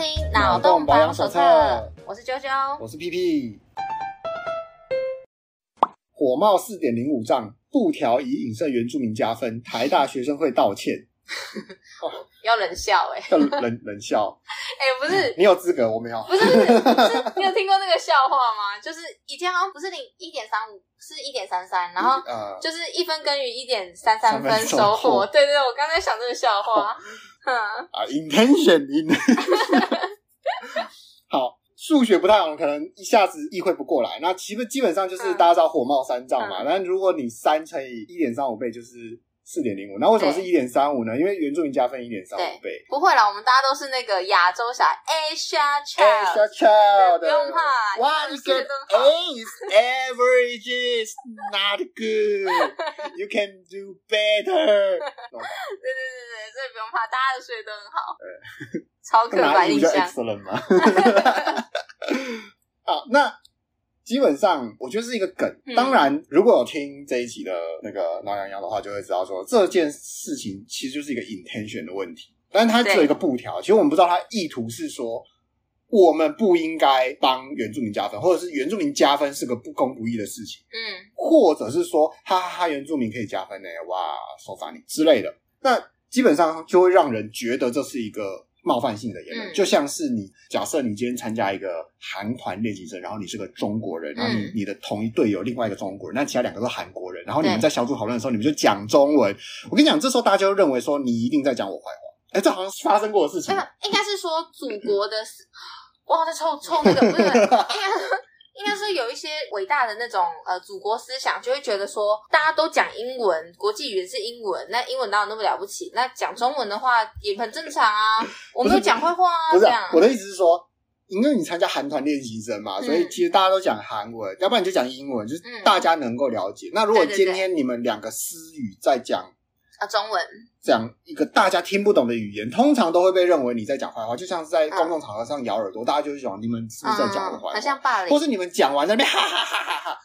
听《脑洞保养手册》，我是啾啾，我是屁屁。火冒四点零五丈，布条以影射原住民加分，台大学生会道歉。哦、要冷笑哎、欸，要冷冷笑 哎、欸，不是你有资格，我没有。不是，不是，你有听过那个笑话吗？就是以前好像不是零一点三五，是一点三三，然后就是一分耕耘一点三三分收获。对对对，我刚才想这个笑话。嗯啊，intention in。好，数学不太好，可能一下子意会不过来。那其实基本上就是大家知道火冒三丈嘛。但如果你三乘以一点三五倍，就是。四点零五，那为什么是一点三五呢？因为原住民加分一点三五倍。不会啦，我们大家都是那个亚洲小 Asia Child，Asia Child，不用怕。One get A's average is not good. You can do better。对对对对，所以不用怕，大家的数学都很好。超刻板 印象。excellent 吗？好，那。基本上，我觉得是一个梗。当然，如果有听这一集的那个挠痒痒的话，就会知道说这件事情其实就是一个 intention 的问题。但是它只有一个布条，其实我们不知道它意图是说我们不应该帮原住民加分，或者是原住民加分是个不公不义的事情。嗯，或者是说哈哈哈，原住民可以加分呢？哇，手罚你之类的。那基本上就会让人觉得这是一个。冒犯性的言论，嗯、就像是你假设你今天参加一个韩团练习生，然后你是个中国人，然后你、嗯、你的同一队有另外一个中国人，那其他两个都是韩国人，然后你们在小组讨论的时候，你们就讲中文。我跟你讲，这时候大家就认为说你一定在讲我坏话。哎，这好像是发生过的事情。应该是说祖国的，哇，在抽抽那个，不是应该。应有一些伟大的那种呃祖国思想，就会觉得说大家都讲英文，国际语言是英文，那英文哪有那么了不起？那讲中文的话也很正常啊。我没有讲坏话啊。不是。我的意思是说，因为你参加韩团练习生嘛，所以其实大家都讲韩文，要不然你就讲英文，就是大家能够了解。那如果今天你们两个私语在讲啊中文。讲一个大家听不懂的语言，通常都会被认为你在讲坏话，就像是在公众场合上咬耳朵，嗯、大家就会想你们是不是在讲我坏话？好像霸凌，或是你们讲完在那边哈哈哈哈哈，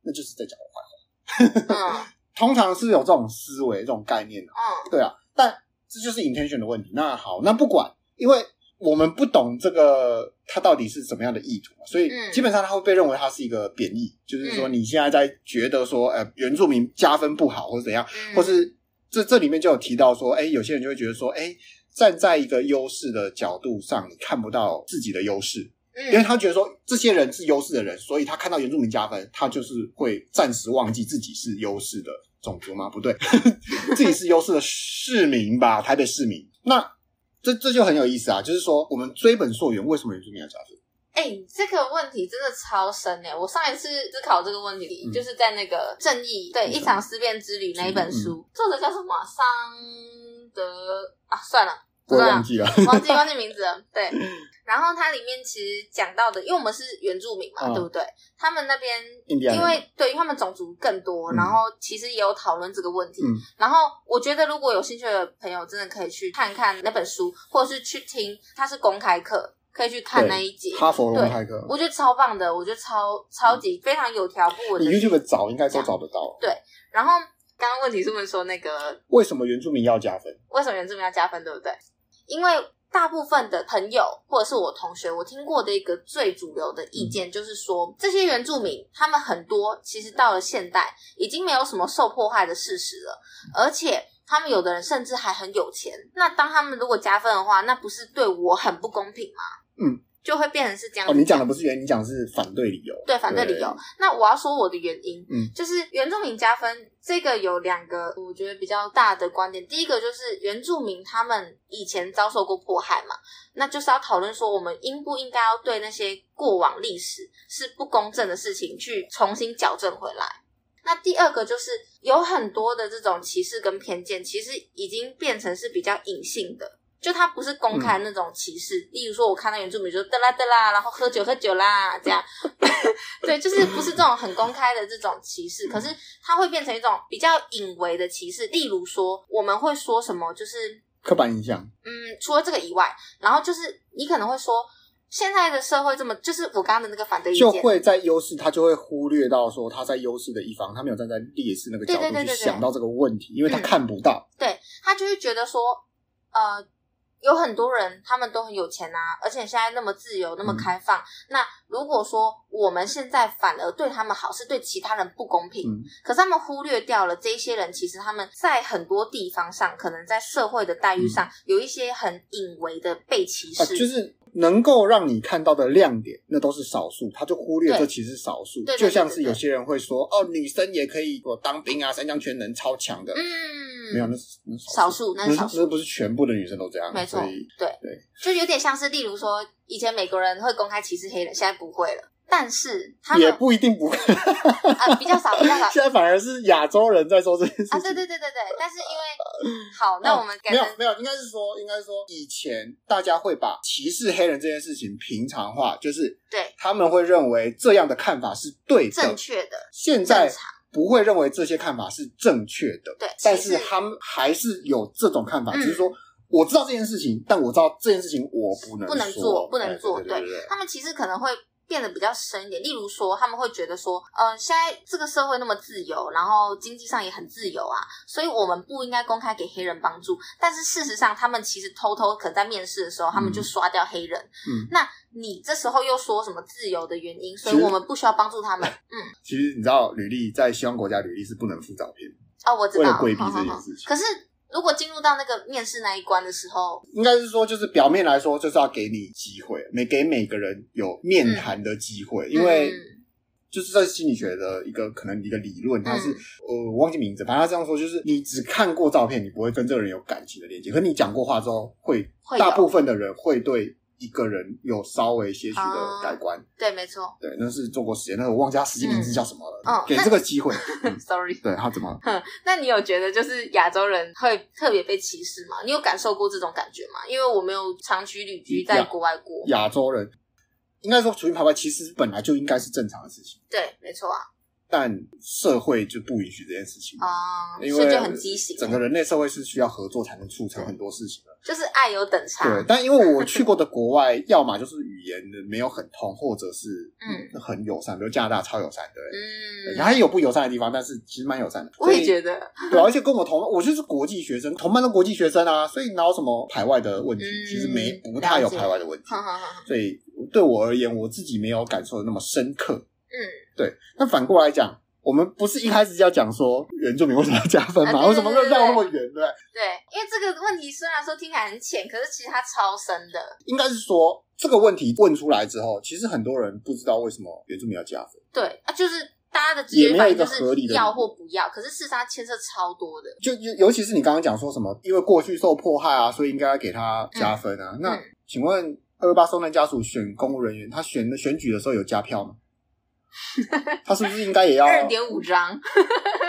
那就是在讲我坏话。嗯、通常是有这种思维、这种概念的。嗯，对啊，但这就是 intention 的问题。那好，那不管，因为我们不懂这个它到底是什么样的意图，所以基本上它会被认为它是一个贬义，嗯、就是说你现在在觉得说，呃，原住民加分不好，或者怎样，嗯、或是。这这里面就有提到说，哎，有些人就会觉得说，哎，站在一个优势的角度上，你看不到自己的优势，嗯，因为他觉得说这些人是优势的人，所以他看到原住民加分，他就是会暂时忘记自己是优势的种族吗？不对，自己是优势的市民吧，台北市民。那这这就很有意思啊，就是说我们追本溯源，为什么原住民要加分？哎、欸，这个问题真的超深哎！我上一次思考这个问题，嗯、就是在那个《正义对一场思辨之旅》那一本书，嗯、作者叫什么？桑德啊，算了，我忘记了，忘记 忘记名字了。对，然后它里面其实讲到的，因为我们是原住民嘛，嗯、对不对？他们那边因为对，因为他们种族更多，然后其实也有讨论这个问题。嗯、然后我觉得如果有兴趣的朋友，真的可以去看看那本书，或者是去听，它是公开课。可以去看那一集，哈佛公开课，我觉得超棒的，我觉得超超级非常有条不紊。你 YouTube 找应该都找得到。对，然后刚刚问题是不是说那个为什么原住民要加分？为什么原住民要加分？对不对？因为大部分的朋友或者是我同学，我听过的一个最主流的意见就是说，嗯、这些原住民他们很多其实到了现代已经没有什么受迫害的事实了，而且他们有的人甚至还很有钱。那当他们如果加分的话，那不是对我很不公平吗？嗯，就会变成是这样。哦，你讲的不是原因，你讲的是反对理由。对，反对理由。那我要说我的原因，嗯，就是原住民加分这个有两个我觉得比较大的观点。第一个就是原住民他们以前遭受过迫害嘛，那就是要讨论说我们应不应该要对那些过往历史是不公正的事情去重新矫正回来。那第二个就是有很多的这种歧视跟偏见，其实已经变成是比较隐性的。就他不是公开那种歧视，嗯、例如说，我看到原住民就得啦得啦，然后喝酒喝酒啦，这样，对，就是不是这种很公开的这种歧视，可是它会变成一种比较隐微的歧视。例如说，我们会说什么，就是刻板印象。嗯，除了这个以外，然后就是你可能会说，现在的社会这么，就是我刚刚的那个反对意见，就会在优势，他就会忽略到说他在优势的一方，他没有站在劣势那个角度去想到这个问题，因为他看不到，对，他就会觉得说，呃。有很多人，他们都很有钱啊，而且现在那么自由，那么开放。嗯、那如果说我们现在反而对他们好，是对其他人不公平。嗯、可是他们忽略掉了这些人，其实他们在很多地方上，可能在社会的待遇上，有一些很隐微的被歧视。啊、就是能够让你看到的亮点，那都是少数，他就忽略这其实是少数。就像是有些人会说，哦，女生也可以我当兵啊，三项全能，超强的。嗯。没有，那是少数，那是少数，那不是全部的女生都这样。没错，对对，就有点像是，例如说，以前美国人会公开歧视黑人，现在不会了。但是他们也不一定不会 啊，比较少，比较少。现在反而是亚洲人在做这件事情啊，对对对对对。但是因为好，那我们没有没有，应该是说，应该是说，以前大家会把歧视黑人这件事情平常化，就是对他们会认为这样的看法是对的、正确的。现在。不会认为这些看法是正确的，对，但是他们还是有这种看法，只是说我知道这件事情，但我知道这件事情我不能不能做，不能做。对，他们其实可能会。变得比较深一点，例如说，他们会觉得说，呃，现在这个社会那么自由，然后经济上也很自由啊，所以我们不应该公开给黑人帮助。但是事实上，他们其实偷偷可在面试的时候，他们就刷掉黑人。嗯，那你这时候又说什么自由的原因？所以我们不需要帮助他们。嗯，其实你知道，履历在西方国家，履历是不能附照片。哦，我知道，为了规避这件事情。可是。如果进入到那个面试那一关的时候，应该是说，就是表面来说，就是要给你机会，每给每个人有面谈的机会，嗯、因为就是在心理学的一个可能一个理论，它是、嗯、呃我忘记名字，反正他这样说，就是你只看过照片，你不会跟这个人有感情的连接，可是你讲过话之后，会，会大部分的人会对。一个人有稍微些许的改观，对，没错，对，那是做过实验，那个我忘记他实际名字叫什么了。嗯，给这个机会，sorry，对他怎么？那你有觉得就是亚洲人会特别被歧视吗？你有感受过这种感觉吗？因为我没有长期旅居在国外过。亚洲人应该说除去排外，其实本来就应该是正常的事情。对，没错啊。但社会就不允许这件事情啊，因为就很畸形。整个人类社会是需要合作才能促成很多事情的，就是爱有等差。对，但因为我去过的国外，要么就是语言的没有很通，或者是嗯很友善，比如加拿大超友善，对，嗯，还有不友善的地方，但是其实蛮友善的。我也觉得，对，而且跟我同，我就是国际学生，同班的国际学生啊，所以哪有什么排外的问题？其实没不太有排外的问题，所以对我而言，我自己没有感受的那么深刻。嗯，对。那反过来讲，我们不是一开始就要讲说原住民为什么要加分吗？为什么要绕那么远？对对？对，因为这个问题虽然说听起来很浅，可是其实它超深的。应该是说这个问题问出来之后，其实很多人不知道为什么原住民要加分。对啊，就是大家的直觉反应就是要或不要，可是事实上牵涉超多的。就尤尤其是你刚刚讲说什么，因为过去受迫害啊，所以应该要给他加分啊。嗯、那、嗯、请问二二八受难家属选公务人员，他选的选举的时候有加票吗？他是不是应该也要二点五张？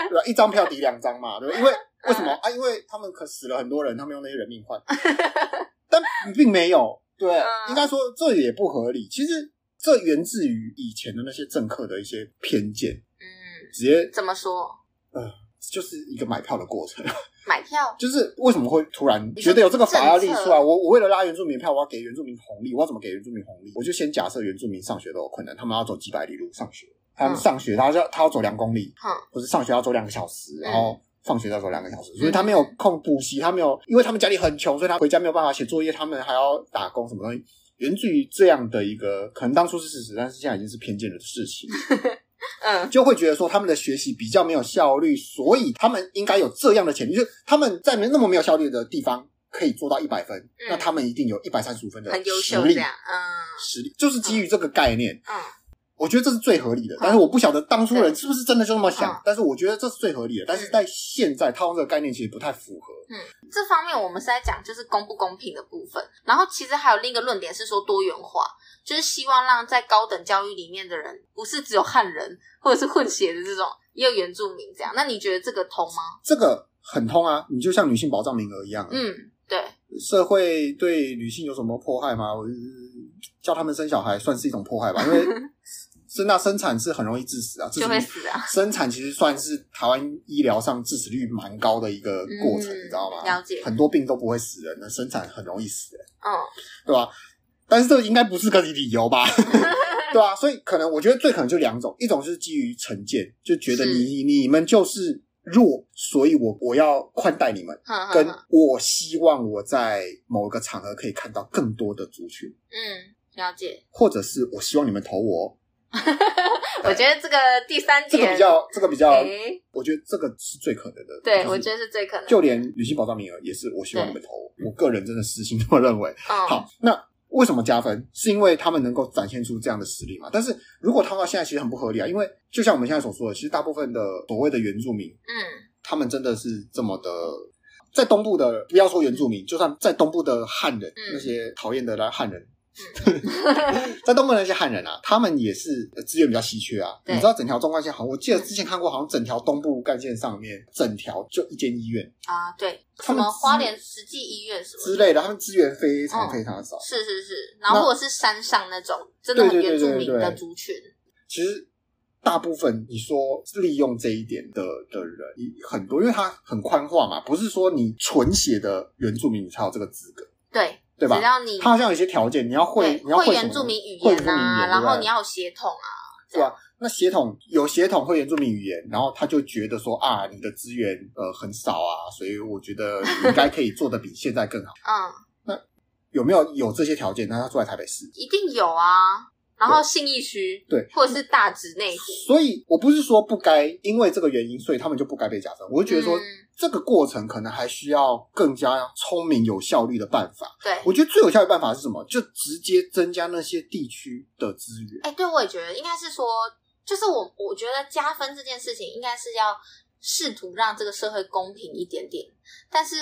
对吧？一张票抵两张嘛，对吧？因为为什么啊？因为他们可死了很多人，他们用那些人命换，但并没有。对，应该说这也不合理。其实这源自于以前的那些政客的一些偏见。嗯，直接怎么说？呃，就是一个买票的过程。买票就是为什么会突然觉得有这个法要立出来？我我为了拉原住民票，我要给原住民红利，我要怎么给原住民红利？我就先假设原住民上学都有困难，他们要走几百里路上学，他们上学他要他要走两公里，嗯，或者上学要走两个小时，然后放学要走两个小时，所以他没有空补习，他没有，因为他们家里很穷，所以他回家没有办法写作业，他们还要打工什么东西，源自于这样的一个可能当初是事实，但是现在已经是偏见的事情。嗯，就会觉得说他们的学习比较没有效率，所以他们应该有这样的潜力，就是他们在没那么没有效率的地方可以做到一百分，嗯、那他们一定有一百三十五分的实力，很优秀这样，嗯，实力就是基于这个概念，嗯，嗯我觉得这是最合理的。但是我不晓得当初人是不是真的就那么想，嗯、但是我觉得这是最合理的。但是在现在套用这个概念其实不太符合。嗯，这方面我们是在讲就是公不公平的部分，然后其实还有另一个论点是说多元化。就是希望让在高等教育里面的人，不是只有汉人或者是混血的这种，也有原住民这样。那你觉得这个通吗？这个很通啊，你就像女性保障名额一样啊。嗯，对。社会对女性有什么迫害吗？我叫他们生小孩算是一种迫害吧，因为 生那生产是很容易致死啊，致死就会死啊。生产其实算是台湾医疗上致死率蛮高的一个过程，嗯，你知道吗？了解。很多病都不会死人，那生产很容易死人。嗯，对吧？但是这应该不是个理由吧？对啊，所以可能我觉得最可能就两种，一种是基于成见，就觉得你是你们就是弱，所以我我要宽待你们，呵呵呵跟我希望我在某一个场合可以看到更多的族群，嗯，了解，或者是我希望你们投我。我觉得这个第三点，这个比较，这个比较，欸、我觉得这个是最可能的。对，我觉得是最可能的。就连女性保障名额也是，我希望你们投我。个人真的私心这么认为。嗯、好，那为什么加分？是因为他们能够展现出这样的实力嘛？但是如果他们到现在其实很不合理啊，因为就像我们现在所说的，其实大部分的所谓的原住民，嗯，他们真的是这么的，在东部的，不要说原住民，就算在东部的汉人，嗯、那些讨厌的来汉人。在东部那些汉人啊，他们也是资源比较稀缺啊。你知道整条纵贯线好像，我记得之前看过，好像整条东部干线上面，整条就一间医院啊。对，什么花莲实际医院什么之类的，他们资源非常非常的少。是是是，然后或者是山上那种真的很原住民的族群。其实大部分你说利用这一点的的人很多，因为他很宽化嘛，不是说你纯血的原住民你才有这个资格。对。对吧？只要你他好像有一些条件，你要会，你要会原住民语言啊，然后你要有协同啊，对吧？那协同有协同会原住民语言，然后他就觉得说啊，你的资源呃很少啊，所以我觉得你应该可以做的比现在更好。嗯，那有没有有这些条件？那他住在台北市，一定有啊。然后信义区对，或者是大直内湖。所以我不是说不该因为这个原因，所以他们就不该被加分。我就觉得说。这个过程可能还需要更加聪明、有效率的办法。对，我觉得最有效的办法是什么？就直接增加那些地区的资源。哎，对，我也觉得应该是说，就是我我觉得加分这件事情应该是要试图让这个社会公平一点点。但是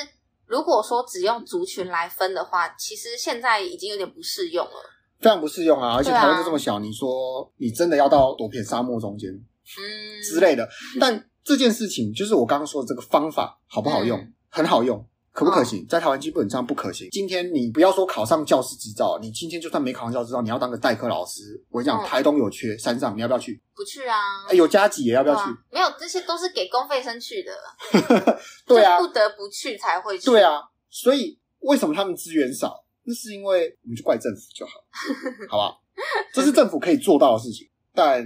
如果说只用族群来分的话，其实现在已经有点不适用了，非常不适用啊！而且台湾就这么小，你说你真的要到多片沙漠中间，嗯之类的，但。这件事情就是我刚刚说的这个方法好不好用？嗯、很好用，可不可行？哦、在台湾基本上不可行。今天你不要说考上教师执照，你今天就算没考上教师执照，你要当个代课老师，我跟你讲，台东有缺，山上你要不要去？不去啊。有加急也要不要去？啊、没有，这些都是给公费生去的。对啊，不得不去才会去。对啊，所以为什么他们资源少？那是因为我们就怪政府就好，好吧？这是政府可以做到的事情，但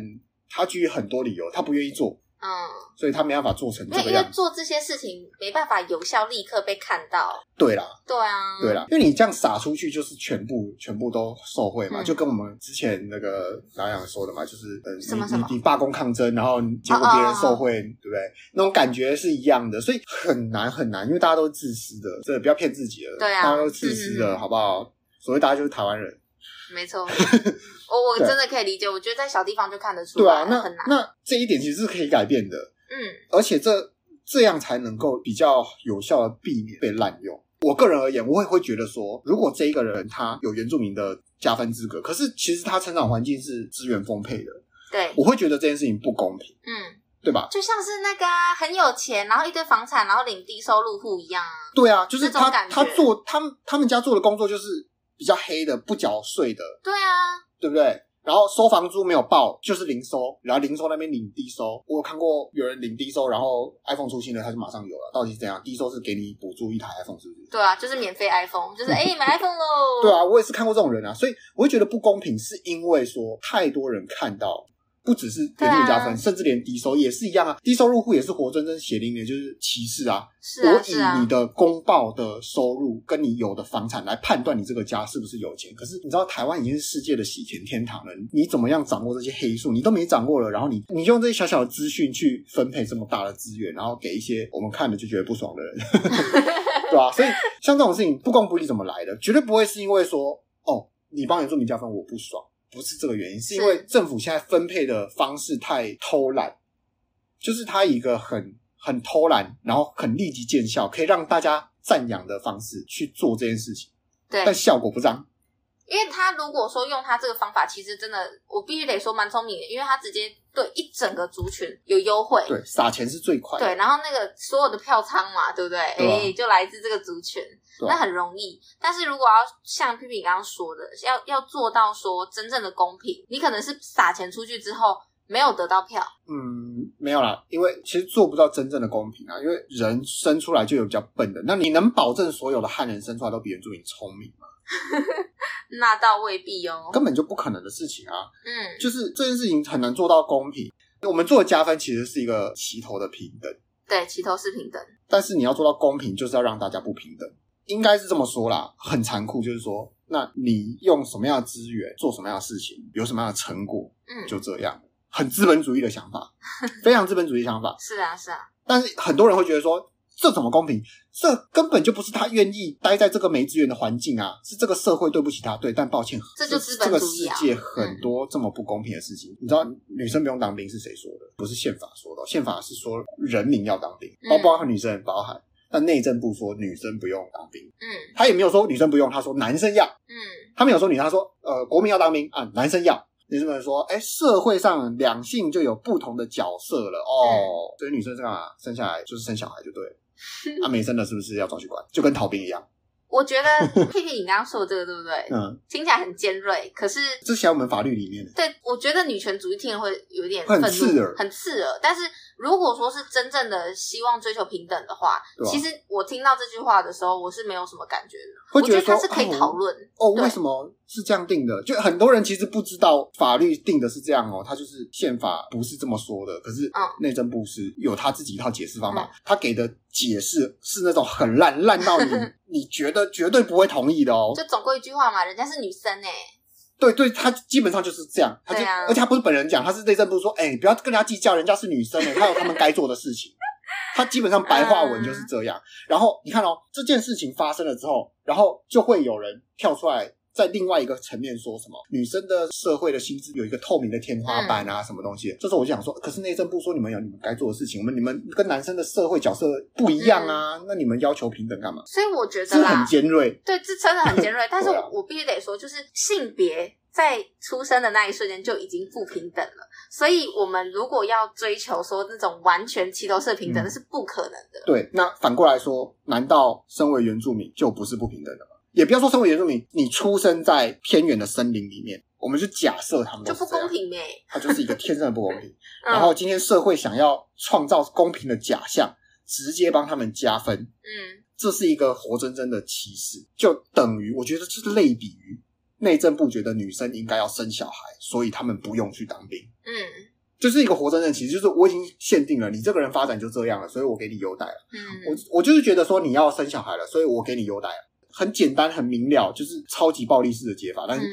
他基于很多理由，他不愿意做。嗯，所以他没办法做成这个样子。因为做这些事情没办法有效立刻被看到。对啦，对啊，对啦，因为你这样撒出去，就是全部全部都受贿嘛，嗯、就跟我们之前那个老杨说的嘛，就是呃，什么什么你你罢工抗争，然后结果别人受惠，哦哦哦对不对？那种感觉是一样的，所以很难很难，因为大家都是自私的，这不要骗自己了。对啊，大家都是自私的，嗯、好不好？所谓大家就是台湾人。没错，我我真的可以理解。我觉得在小地方就看得出来，对啊，那很难。那这一点其实是可以改变的，嗯，而且这这样才能够比较有效的避免被滥用。我个人而言，我会会觉得说，如果这一个人他有原住民的加分资格，可是其实他成长环境是资源丰沛的，对，我会觉得这件事情不公平，嗯，对吧？就像是那个啊很有钱，然后一堆房产，然后领低收入户一样啊。对啊，就是他他做他们他们家做的工作就是。比较黑的不缴税的，对啊，对不对？然后收房租没有报，就是零收，然后零收那边领低收。我有看过有人领低收，然后 iPhone 出新了，他就马上有了。到底是怎样？低收是给你补助一台 iPhone，是不是？对啊，就是免费 iPhone，就是哎、欸、买 iPhone 喽。对啊，我也是看过这种人啊，所以我会觉得不公平，是因为说太多人看到。不只是原住民加分，啊、甚至连低收也是一样啊！低收入户也是活生生血淋淋，就是歧视啊！我以你的公报的收入跟你有的房产来判断你这个家是不是有钱。可是你知道台湾已经是世界的洗钱天堂了，你怎么样掌握这些黑数？你都没掌握了，然后你你就用这些小小的资讯去分配这么大的资源，然后给一些我们看了就觉得不爽的人，对吧、啊？所以像这种事情不公不义怎么来的？绝对不会是因为说哦，你帮原住民加分我不爽。不是这个原因，是因为政府现在分配的方式太偷懒，就是他一个很很偷懒，然后很立即见效，可以让大家赞扬的方式去做这件事情，对，但效果不彰。因为他如果说用他这个方法，其实真的我必须得说蛮聪明的，因为他直接对一整个族群有优惠，对，撒钱是最快的，对，然后那个所有的票仓嘛，对不对？哎、啊欸，就来自这个族群。那很容易，但是如果要像 Pipi 刚刚说的，要要做到说真正的公平，你可能是撒钱出去之后没有得到票。嗯，没有啦，因为其实做不到真正的公平啊，因为人生出来就有比较笨的，那你能保证所有的汉人生出来都比原住民聪明吗？那倒未必哦，根本就不可能的事情啊。嗯，就是这件事情很难做到公平。我们做的加分其实是一个齐头的平等。对，齐头是平等。但是你要做到公平，就是要让大家不平等，应该是这么说啦。很残酷，就是说，那你用什么样的资源做什么样的事情，有什么样的成果，嗯，就这样，很资本主义的想法，非常资本主义想法。是啊，是啊。但是很多人会觉得说。这怎么公平？这根本就不是他愿意待在这个没资源的环境啊！是这个社会对不起他。对，但抱歉，这就资本啊，这个世界很多这么不公平的事情。嗯、你知道，女生不用当兵是谁说的？不是宪法说的，宪法是说人民要当兵，包包含女生也包含。但内政部说女生不用当兵，嗯，他也没有说女生不用，他说男生要，嗯，他没有说女生，他说呃，国民要当兵啊，男生要。女生们说，哎，社会上两性就有不同的角色了哦，所以女生是干嘛？生下来就是生小孩就对了。啊，没生的是不是要抓去关？就跟逃兵一样。我觉得屁 屁，你刚刚说的这个对不对？嗯，听起来很尖锐，可是这写我们法律里面。对，我觉得女权主义听了会有点愤怒，很刺耳，很刺耳。但是如果说是真正的希望追求平等的话，啊、其实我听到这句话的时候，我是没有什么感觉的。会觉得，我觉得它是可以讨论哦，为什么是这样定的？就很多人其实不知道法律定的是这样哦，他就是宪法不是这么说的，可是内政部是有他自己一套解释方法，他、嗯、给的解释是那种很烂，烂到你 你觉得绝对不会同意的哦。就总归一句话嘛，人家是女生哎。对对，他基本上就是这样，他就、啊、而且他不是本人讲，他是内政部说，哎，你不要跟人家计较，人家是女生哎，他有他们该做的事情。他基本上白话文就是这样。然后你看哦，这件事情发生了之后，然后就会有人跳出来。在另外一个层面说什么女生的社会的薪资有一个透明的天花板啊，什么东西？这时候我就想说，可是内政部说你们有你们该做的事情，我们你们跟男生的社会角色不一样啊，那你们要求平等干嘛？所以我觉得是很尖锐，对，这真的很尖锐。但是我必须得说，就是性别在出生的那一瞬间就已经不平等了，所以我们如果要追求说那种完全齐头式平等，那是不可能的。对，那反过来说，难道身为原住民就不是不平等的吗？也不要说身为原住民，你出生在偏远的森林里面，我们就假设他们就不公平呗，它就是一个天生的不公平。嗯、然后今天社会想要创造公平的假象，直接帮他们加分，嗯，这是一个活生生的歧视，就等于我觉得这是类比于内政部觉得女生应该要生小孩，所以他们不用去当兵，嗯，就是一个活生生，其实就是我已经限定了你这个人发展就这样了，所以我给你优待了，嗯，我我就是觉得说你要生小孩了，所以我给你优待了。很简单，很明了，就是超级暴力式的解法。但是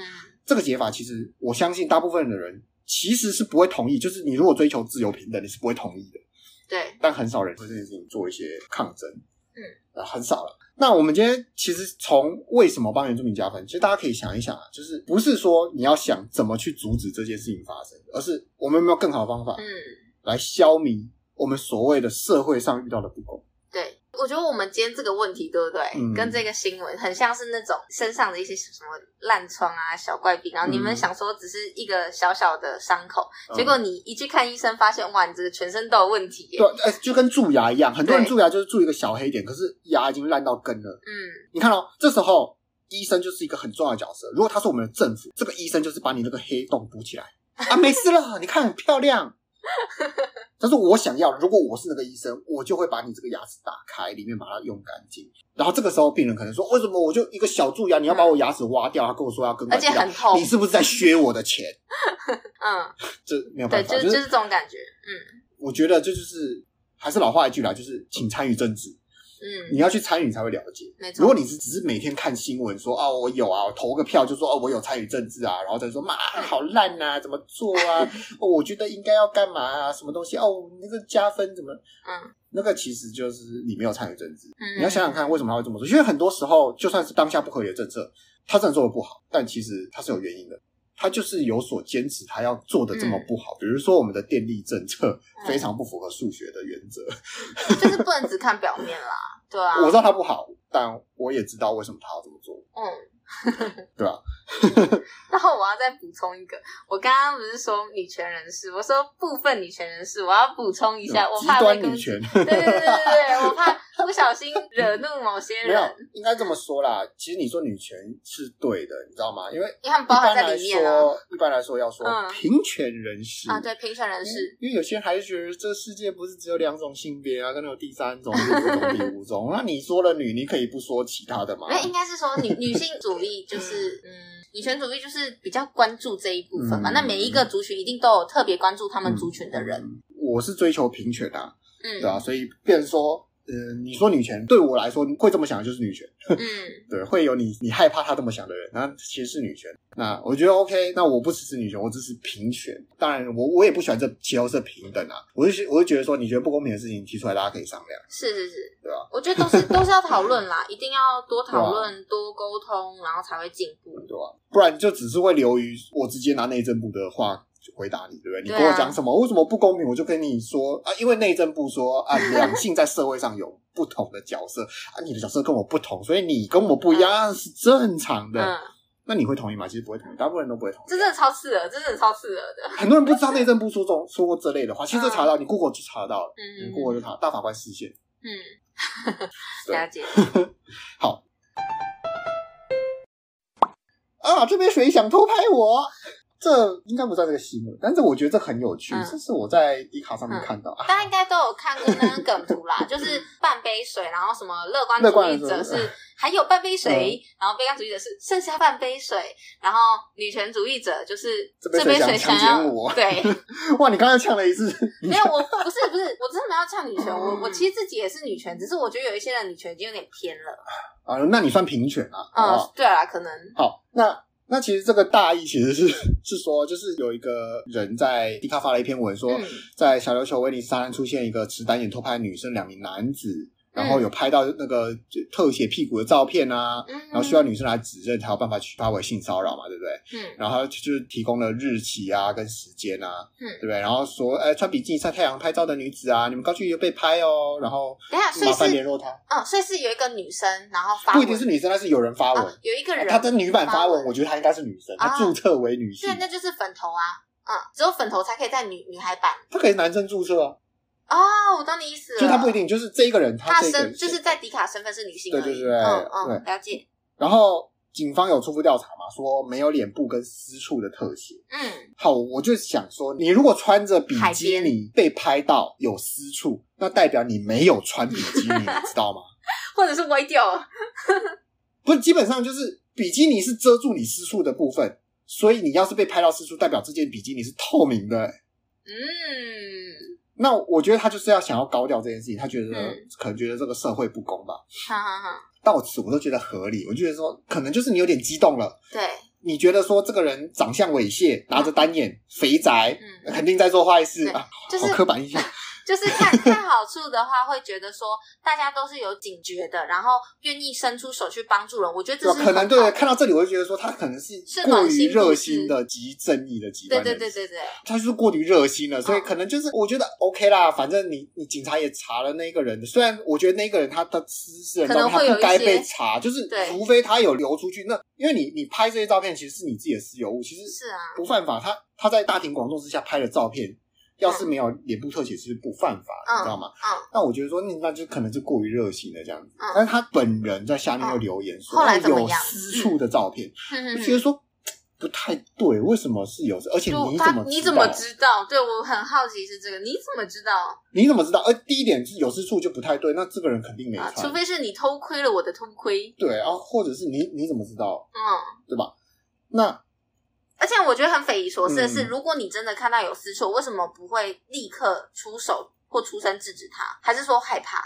这个解法，其实我相信大部分的人其实是不会同意。就是你如果追求自由平等，你是不会同意的。对。但很少人会这件事情做一些抗争。嗯，很少了。那我们今天其实从为什么帮原住民加分，其实大家可以想一想啊，就是不是说你要想怎么去阻止这件事情发生，而是我们有没有更好的方法，嗯，来消弭我们所谓的社会上遇到的不公。我觉得我们今天这个问题，对不对？嗯、跟这个新闻很像是那种身上的一些什么烂疮啊、小怪病，然后你们想说只是一个小小的伤口，嗯、结果你一去看医生，发现哇，你这个全身都有问题。对，哎，就跟蛀牙一样，很多人蛀牙就是蛀一个小黑点，可是牙已经烂到根了。嗯，你看哦，这时候医生就是一个很重要的角色。如果他是我们的政府，这个医生就是把你那个黑洞补起来啊，没事了，你看很漂亮。但是我想要，如果我是那个医生，我就会把你这个牙齿打开，里面把它用干净。然后这个时候，病人可能说：“为什么我就一个小蛀牙，你要把我牙齿挖掉？”他跟我说要根管治疗，而且很痛，你是不是在削我的钱？嗯，这没有办法，对，就就是这种感觉。嗯，我觉得这就是还是老话一句啦，就是请参与政治。嗯，你要去参与，才会了解。没错。如果你是只是每天看新闻说哦，我有啊，我投个票就说哦，我有参与政治啊，然后再说妈好烂呐、啊，怎么做啊？哦，我觉得应该要干嘛啊？什么东西？哦，那个加分怎么？嗯，那个其实就是你没有参与政治。嗯，你要想想看，为什么他会这么做？因为很多时候，就算是当下不合理的政策，他真的做的不好，但其实他是有原因的。他就是有所坚持，他要做的这么不好。嗯、比如说，我们的电力政策非常不符合数学的原则，嗯、就是不能只看表面啦。对啊，我知道他不好，但我也知道为什么他要这么做。嗯。对啊，然后我要再补充一个，我刚刚不是说女权人士，我说部分女权人士，我要补充一下，我怕被女权，对对对对对，我怕 不小心惹怒某些人。没有，应该这么说啦。其实你说女权是对的，你知道吗？因为因为他们包含在里面啊。一般来说，要说平权人士啊，对平权人士，因为有些人还是觉得这世界不是只有两种性别啊，可能有第三种、第四种、第五种。那你说了女，你可以不说其他的吗？那应该是说女女性主。义就是，嗯，女权主义就是比较关注这一部分嘛。嗯、那每一个族群一定都有特别关注他们族群的人。嗯、我是追求平权的、啊，嗯，对啊，所以变成说。呃，你说女权对我来说会这么想的就是女权，嗯，对，会有你你害怕他这么想的人，那其实是女权。那我觉得 OK，那我不支持女权，我支持平权。当然我，我我也不喜欢这齐头式平等啊，我就我就觉得说，你觉得不公平的事情提出来，大家可以商量。是是是，对吧？我觉得都是都是要讨论啦，一定要多讨论、啊、多沟通，然后才会进步，对吧？不然就只是会流于我直接拿内政部的话。回答你，对不对？你跟我讲什么？为什么不公平？我就跟你说啊，因为内政部说啊，两性在社会上有不同的角色啊，你的角色跟我不同，所以你跟我不一样是正常的。那你会同意吗？其实不会同意，大部分人都不会同意。这真的超刺耳，真的超刺耳的。很多人不知道内政部说这种说过这类的话，其实查到你 Google 就查得到了，嗯，Google 就查大法官释宪。嗯，了解。好啊，这杯水想偷拍我。这应该不在这个新闻，但是我觉得这很有趣，嗯、这是我在迪卡上面看到。嗯、大家应该都有看过那个梗图啦，就是半杯水，然后什么乐观主义者是还有半杯水，嗯、然后悲观主义者是剩下半杯水，然后女权主义者就是这杯水想要我。对，哇，你刚才呛了一次。没有，我不是不是，我真的没有呛女权，我我其实自己也是女权，只是我觉得有一些人女权已经有点偏了。啊，那你算平权啊？嗯，对啊，可能。好，那。那其实这个大意其实是是说，就是有一个人在迪卡发了一篇文，说在小琉球威尼斯沙滩出现一个持单眼偷拍女生两名男子。然后有拍到那个特写屁股的照片啊，嗯、然后需要女生来指认才有办法去发为性骚扰嘛，对不对？嗯，然后就是提供了日期啊跟时间啊，嗯，对不对？然后说，哎，穿比基尼晒太阳拍照的女子啊，你们刚去又被拍哦，然后麻烦联络她。嗯，所以是有一个女生，然后发不一定是女生，但是有人发文，啊、有一个人，她的女版发文，我觉得她应该是女生，她注册为女性，对，那就是粉头啊，嗯，只有粉头才可以在女女孩版，她可以男生注册啊。哦，我懂你意思了。就他不一定，就是这一个人，他身就是在迪卡身份是女性。对对对对，嗯嗯，了解。然后警方有初步调查嘛，说没有脸部跟私处的特写。嗯，好，我就想说，你如果穿着比基尼被拍到有私处，那代表你没有穿比基尼，你知道吗？或者是歪掉了？不是，基本上就是比基尼是遮住你私处的部分，所以你要是被拍到私处，代表这件比基尼是透明的。嗯。那我觉得他就是要想要高调这件事情，他觉得可能觉得这个社会不公吧。好好好。到此我都觉得合理，我觉得说可能就是你有点激动了。对。你觉得说这个人长相猥亵，拿着单眼，肥宅，肯定在做坏事啊，好刻板印象。就是看看好处的话，会觉得说大家都是有警觉的，然后愿意伸出手去帮助人。我觉得这是可能对。看到这里，我就觉得说他可能是过于热心的极正义的极端。对对对对对，他就是过于热心了，所以可能就是我觉得 OK 啦。反正你你警察也查了那个人，虽然我觉得那个人他的私私人照片他不该被查，就是除非他有流出去。那因为你你拍这些照片其实是你自己的私有物，其实是啊不犯法。他他在大庭广众之下拍的照片。要是没有脸部特写是不犯法，嗯、你知道吗？嗯，那我觉得说，那就可能是过于热心的这样子。嗯、但是他本人在下面又留言说，他有私处的照片，嗯、我觉得说不太对。为什么是有？而且你怎么你怎么知道？对，我很好奇是这个，你怎么知道？你怎么知道？而第一点是有私处就不太对，那这个人肯定没穿，除非是你偷窥了我的偷窥。对啊，或者是你你怎么知道？嗯，对吧？那。而且我觉得很匪夷所思的是，嗯、如果你真的看到有私处，为什么不会立刻出手或出声制止他？还是说害怕？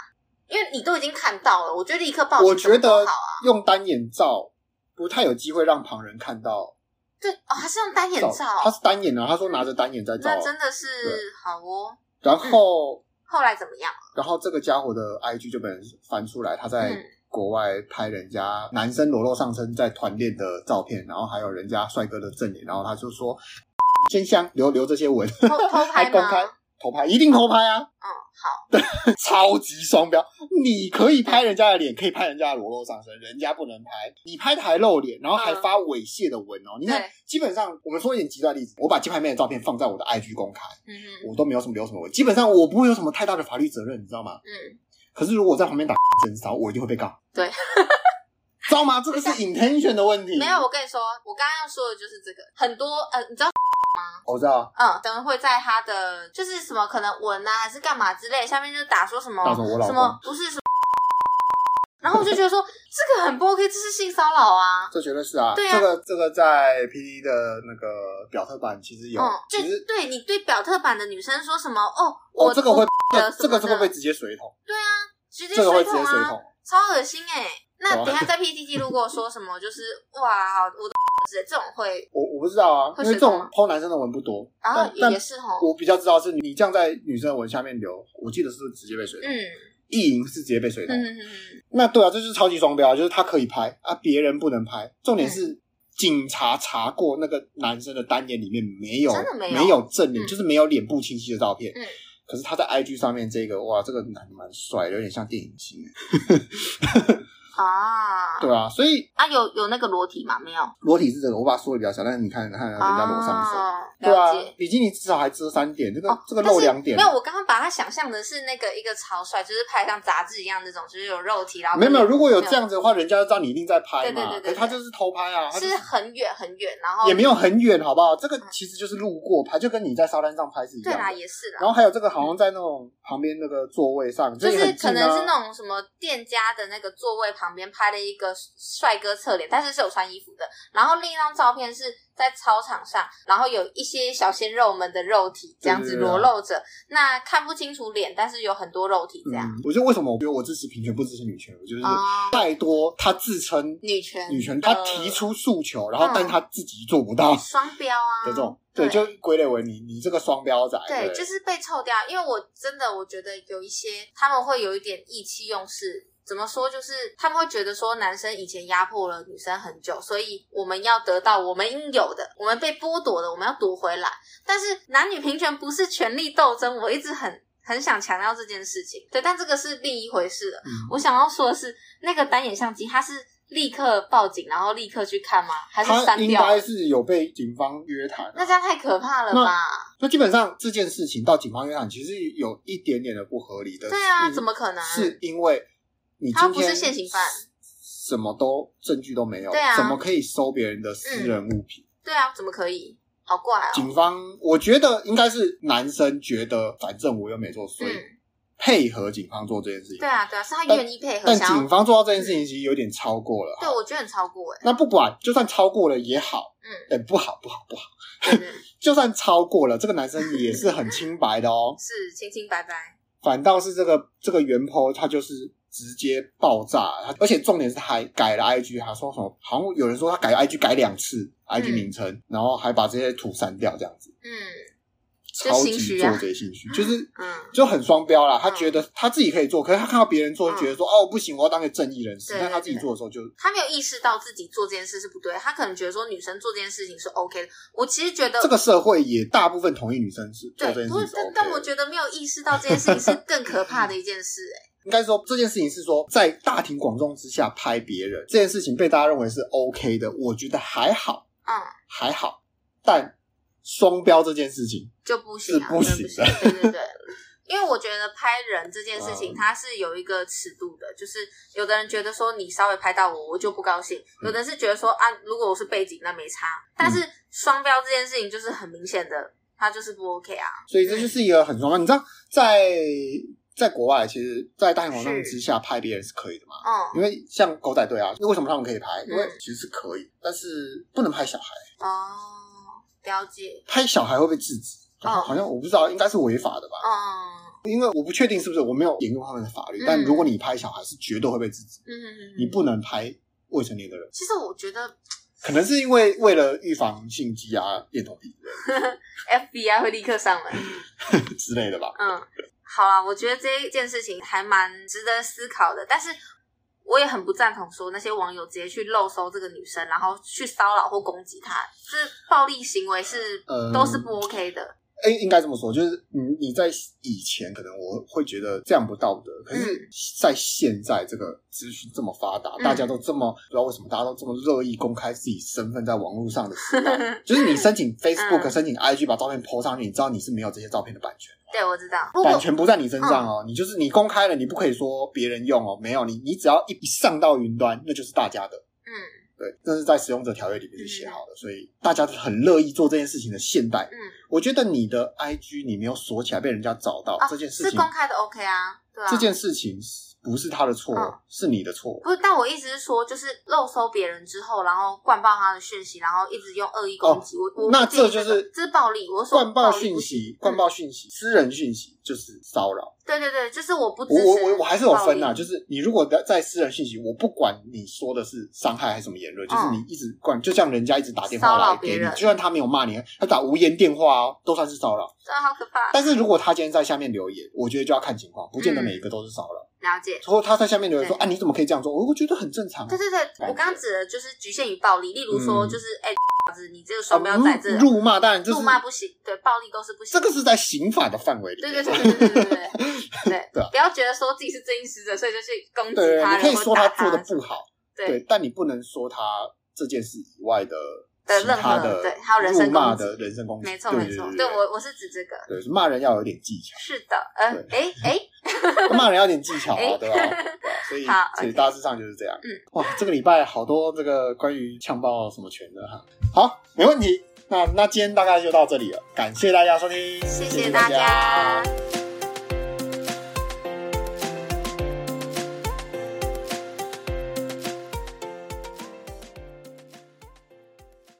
因为你都已经看到了，我觉得立刻报警。我觉得用单眼照不太有机会让旁人看到。对哦，他是用单眼照，他是单眼啊。他说拿着单眼在照，那真的是好哦。然后、嗯、后来怎么样？然后这个家伙的 IG 就被人翻出来，他在。嗯国外拍人家男生裸露上身在团练的照片，然后还有人家帅哥的正脸，然后他就说：“先香留留这些文，偷偷拍 还公开偷拍，一定偷拍啊！”嗯，好，对，超级双标。你可以拍人家的脸，可以拍人家的裸露上身，人家不能拍。你拍的还露脸，然后还发猥亵的文哦。嗯、你看，基本上我们说一点极端例子，我把金牌妹的照片放在我的 IG 公开，嗯嗯，我都没有什么留什么文，基本上我不会有什么太大的法律责任，你知道吗？嗯。可是如果我在旁边打真骚，我一定会被告。对，知道吗？这个是 intention 的问题。没有，我跟你说，我刚刚要说的就是这个。很多呃，你知道吗？我知道。嗯，等会会在他的就是什么可能文啊，还是干嘛之类，下面就打说什么什么不是什么，然后后我就觉得说这个很不 OK，这是性骚扰啊！这绝对是啊！对啊，这个这个在 PD 的那个表特版其实有，嗯、其实对你对表特版的女生说什么哦，哦，这个会的这个是会被直接水桶？对啊，直接水桶啊，这个会直接水桶，超恶心哎、欸！那等一下在 PTT 如果说什么就是 哇，我的这种会，我我不知道啊，因为这种 po 男生的文不多，然后也是哈，我比较知道是你这样在女生的文下面留，我记得是直接被水桶，嗯，意淫是直接被水桶，嗯嗯嗯，那对啊，这就是超级双标，就是他可以拍啊，别人不能拍，重点是警察查过那个男生的单眼里面没有，真的没有，没有正脸，就是没有脸部清晰的照片，嗯，可是他在 IG 上面这个哇，这个男蛮帅，有点像电影星。啊，对啊，所以啊，有有那个裸体吗？没有，裸体是这个，我把它缩的比较小，但是你看，看人家裸上身，对啊，比基尼至少还遮三点，这个这个露两点。没有，我刚刚把它想象的是那个一个超帅，就是拍像杂志一样那种，就是有肉体，然后没有没有，如果有这样子的话，人家就知道你一定在拍嘛，对对对，他就是偷拍啊，是很远很远，然后也没有很远，好不好？这个其实就是路过拍，就跟你在沙滩上拍是一样，对啦，也是啦。然后还有这个好像在那种旁边那个座位上，就是可能是那种什么店家的那个座位旁边拍了一个。帅哥侧脸，但是是有穿衣服的。然后另一张照片是在操场上，然后有一些小鲜肉们的肉体这样子裸露着，那看不清楚脸，但是有很多肉体这样。我觉得为什么我觉得我支持平权不支持女权？我觉得太多他自称女权，女权他提出诉求，然后但他自己做不到，双标啊的这种，对，就归类为你你这个双标仔，对，就是被臭掉。因为我真的我觉得有一些他们会有一点意气用事。怎么说？就是他们会觉得说，男生以前压迫了女生很久，所以我们要得到我们应有的，我们被剥夺的，我们要夺回来。但是男女平权不是权力斗争，我一直很很想强调这件事情。对，但这个是另一回事了。嗯、我想要说的是，那个单眼相机，它是立刻报警，然后立刻去看吗？还是删掉？应该是有被警方约谈。那这样太可怕了吧？那，那基本上这件事情到警方约谈，其实有一点点的不合理的。对啊，怎么可能？是因为。他不是现行犯，什么都证据都没有，对啊，怎么可以收别人的私人物品？对啊，怎么可以？好怪啊！警方，我觉得应该是男生觉得，反正我又没做，所以配合警方做这件事情。对啊，对啊，是他愿意配合。但警方做到这件事情其实有点超过了。对，我觉得很超过哎。那不管，就算超过了也好，嗯，哎，不好，不好，不好。就算超过了，这个男生也是很清白的哦，是清清白白。反倒是这个这个原 po 他就是。直接爆炸，而且重点是他还改了 IG，还说什么？好像有人说他改了 IG 改两次 IG 名称，嗯、然后还把这些图删掉，这样子。嗯，超级做贼心虚，就是嗯，就很双标啦。他觉得他自己可以做，可是他看到别人做，就觉得说、嗯、哦不行，我要当个正义人士。但他自己做的时候就，他没有意识到自己做这件事是不对，他可能觉得说女生做这件事情是 OK 的。我其实觉得这个社会也大部分同意女生是做这件事情、OK，但但我觉得没有意识到这件事情是更可怕的一件事、欸，哎。应该说这件事情是说，在大庭广众之下拍别人这件事情被大家认为是 OK 的，我觉得还好，嗯，还好。但双标这件事情就不行，是不行的。对对对，因为我觉得拍人这件事情它是有一个尺度的，就是有的人觉得说你稍微拍到我，我就不高兴；有的人是觉得说啊，如果我是背景那没差。但是双标这件事情就是很明显的，它就是不 OK 啊。所以这就是一个很双标。你知道在。在国外，其实，在大庭广众之下拍别人是可以的嘛？嗯，因为像狗仔队啊，为什么他们可以拍？因为其实是可以，但是不能拍小孩。哦，了解。拍小孩会被制止？哦，好像我不知道，应该是违法的吧？嗯，因为我不确定是不是，我没有研究他们的法律。但如果你拍小孩，是绝对会被制止。嗯嗯嗯，你不能拍未成年的人。其实我觉得，可能是因为为了预防性羁押、恋童癖，FBI 会立刻上门 之类的吧？嗯。好啦，我觉得这一件事情还蛮值得思考的，但是我也很不赞同说那些网友直接去漏搜这个女生，然后去骚扰或攻击她，这暴力行为是、呃、都是不 OK 的。哎，应该这么说，就是你你在以前可能我会觉得这样不道德，可是，在现在这个资讯这么发达，嗯、大家都这么不知道为什么大家都这么乐意公开自己身份在网络上的时代，就是你申请 Facebook、嗯、申请 IG 把照片 po 上去，你知道你是没有这些照片的版权。对，我知道，版权不在你身上哦，嗯、你就是你公开了，你不可以说别人用哦，没有你，你只要一上到云端，那就是大家的。这是在使用者条约里面就写好的，嗯、所以大家很乐意做这件事情的现代。嗯，我觉得你的 IG 你没有锁起来被人家找到、啊、这件事情是公开的，OK 啊，对啊，这件事情不是他的错，嗯、是你的错。不是，但我意思是说，就是漏搜别人之后，然后灌爆他的讯息，然后一直用恶意攻击、哦、我。那这就是这是暴力。我说灌爆讯息，灌爆讯息，私人讯息就是骚扰。对对对，就是我不。我我我还是有分呐，就是你如果在在私人信息，我不管你说的是伤害还是什么言论，就是你一直灌，就像人家一直打电话来给你，就算他没有骂你，他打无言电话哦，都算是骚扰。真的好可怕。但是如果他今天在下面留言，我觉得就要看情况，不见得每一个都是骚扰。了解。然后他在下面留言说：“啊，你怎么可以这样做？”我我觉得很正常。对对对，我刚刚指的就是局限于暴力，例如说就是哎。子，你这个双标在，这辱骂当然就是辱骂不行，对，暴力都是不行。这个是在刑法的范围里。对对对对对对 对对对，不要觉得说自己是正义使者，所以就去攻击他。你可以说他做的不好，对，但你不能说他这件事以外的的任何的对，还有人身攻击的人身攻击，没错没错。对我我是指这个，对，骂人要有点技巧。是的，嗯，哎哎。骂人要点技巧啊，对吧？所以所以大致上就是这样。嗯，哇，这个礼拜好多这个关于呛爆什么拳的哈。好，没问题。那那今天大概就到这里了，感谢大家收听，谢谢大家。